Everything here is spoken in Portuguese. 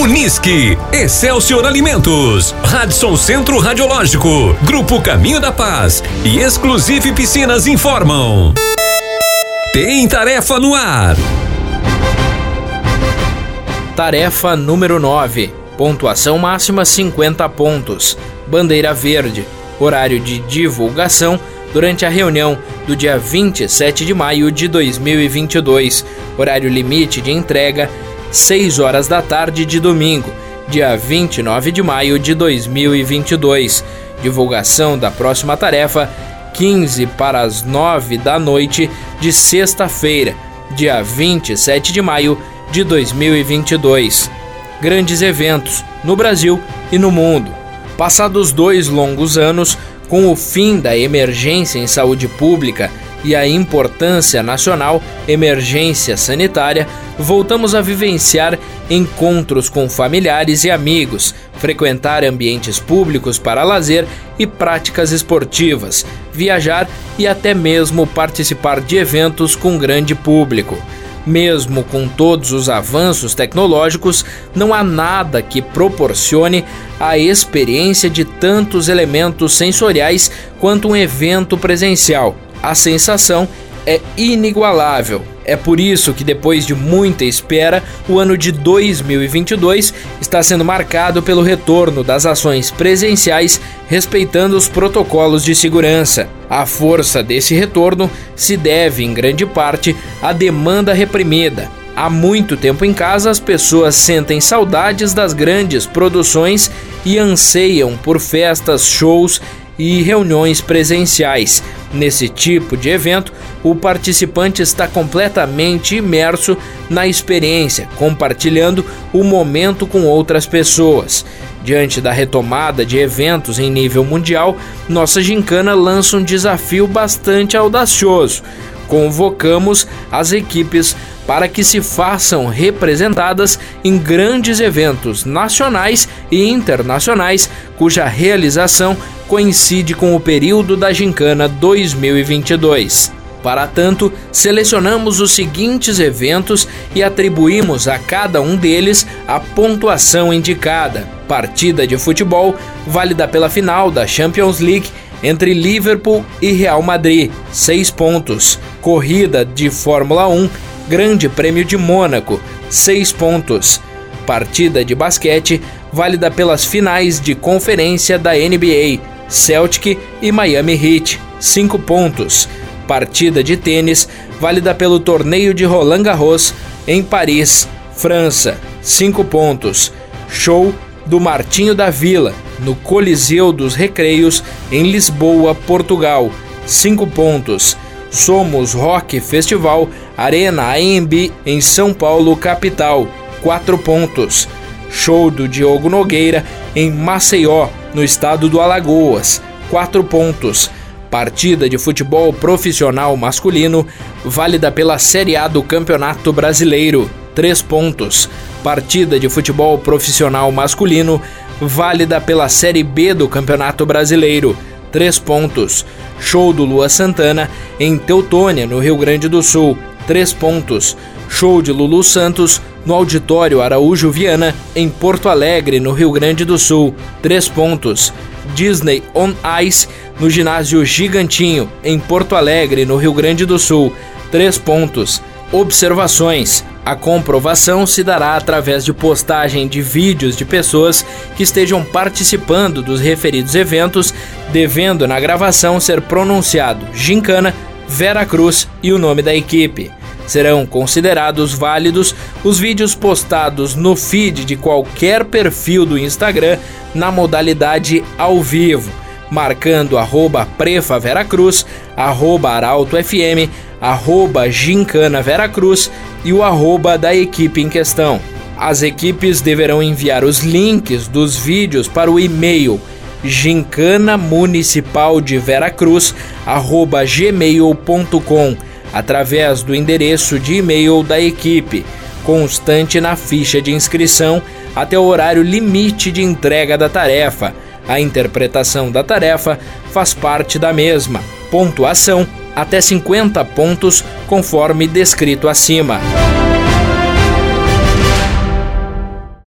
Unisque, Excelsior Alimentos, Radisson Centro Radiológico, Grupo Caminho da Paz e Exclusive Piscinas informam. Tem tarefa no ar. Tarefa número 9. Pontuação máxima 50 pontos. Bandeira verde. Horário de divulgação durante a reunião do dia 27 de maio de 2022. Horário limite de entrega 6 horas da tarde de domingo, dia 29 de maio de 2022. Divulgação da próxima tarefa 15 para as 9 da noite de sexta-feira, dia 27 de maio de 2022. Grandes eventos no Brasil e no mundo. Passados dois longos anos, com o fim da emergência em saúde pública e a importância nacional emergência sanitária, voltamos a vivenciar encontros com familiares e amigos, frequentar ambientes públicos para lazer e práticas esportivas, viajar e até mesmo participar de eventos com grande público. Mesmo com todos os avanços tecnológicos, não há nada que proporcione a experiência de tantos elementos sensoriais quanto um evento presencial. A sensação é inigualável. É por isso que, depois de muita espera, o ano de 2022 está sendo marcado pelo retorno das ações presenciais, respeitando os protocolos de segurança. A força desse retorno se deve, em grande parte, à demanda reprimida. Há muito tempo em casa, as pessoas sentem saudades das grandes produções e anseiam por festas, shows e reuniões presenciais. Nesse tipo de evento, o participante está completamente imerso na experiência, compartilhando o momento com outras pessoas. Diante da retomada de eventos em nível mundial, nossa gincana lança um desafio bastante audacioso. Convocamos as equipes para que se façam representadas em grandes eventos nacionais e internacionais, cuja realização coincide com o período da Gincana 2022. Para tanto, selecionamos os seguintes eventos e atribuímos a cada um deles a pontuação indicada. Partida de futebol válida pela final da Champions League entre Liverpool e Real Madrid, 6 pontos. Corrida de Fórmula 1, Grande Prêmio de Mônaco, 6 pontos. Partida de basquete válida pelas finais de conferência da NBA, Celtic e Miami Heat, 5 pontos. Partida de tênis válida pelo torneio de Roland Garros em Paris, França, 5 pontos. Show do Martinho da Vila, no Coliseu dos Recreios, em Lisboa, Portugal, 5 pontos. Somos Rock Festival, Arena AMB em São Paulo, capital, 4 pontos. Show do Diogo Nogueira em Maceió, no estado do Alagoas, 4 pontos. Partida de futebol profissional masculino, válida pela Série A do Campeonato Brasileiro, 3 pontos. Partida de futebol profissional masculino, válida pela Série B do Campeonato Brasileiro, 3 pontos. Show do Lua Santana em Teutônia, no Rio Grande do Sul, 3 pontos. Show de Lulu Santos no Auditório Araújo Viana, em Porto Alegre, no Rio Grande do Sul, 3 pontos. Disney on Ice no Ginásio Gigantinho, em Porto Alegre, no Rio Grande do Sul, 3 pontos. Observações: a comprovação se dará através de postagem de vídeos de pessoas que estejam participando dos referidos eventos, devendo na gravação ser pronunciado Gincana, Vera Cruz e o nome da equipe. Serão considerados válidos os vídeos postados no feed de qualquer perfil do Instagram na modalidade ao vivo, marcando arroba Prefa Veracruz, arroba Arauto FM, arroba Gincana Veracruz e o arroba da equipe em questão. As equipes deverão enviar os links dos vídeos para o e-mail gincana municipal de Veracruz, arroba gmail.com através do endereço de e-mail da equipe, constante na ficha de inscrição até o horário limite de entrega da tarefa. A interpretação da tarefa faz parte da mesma. Pontuação até 50 pontos, conforme descrito acima.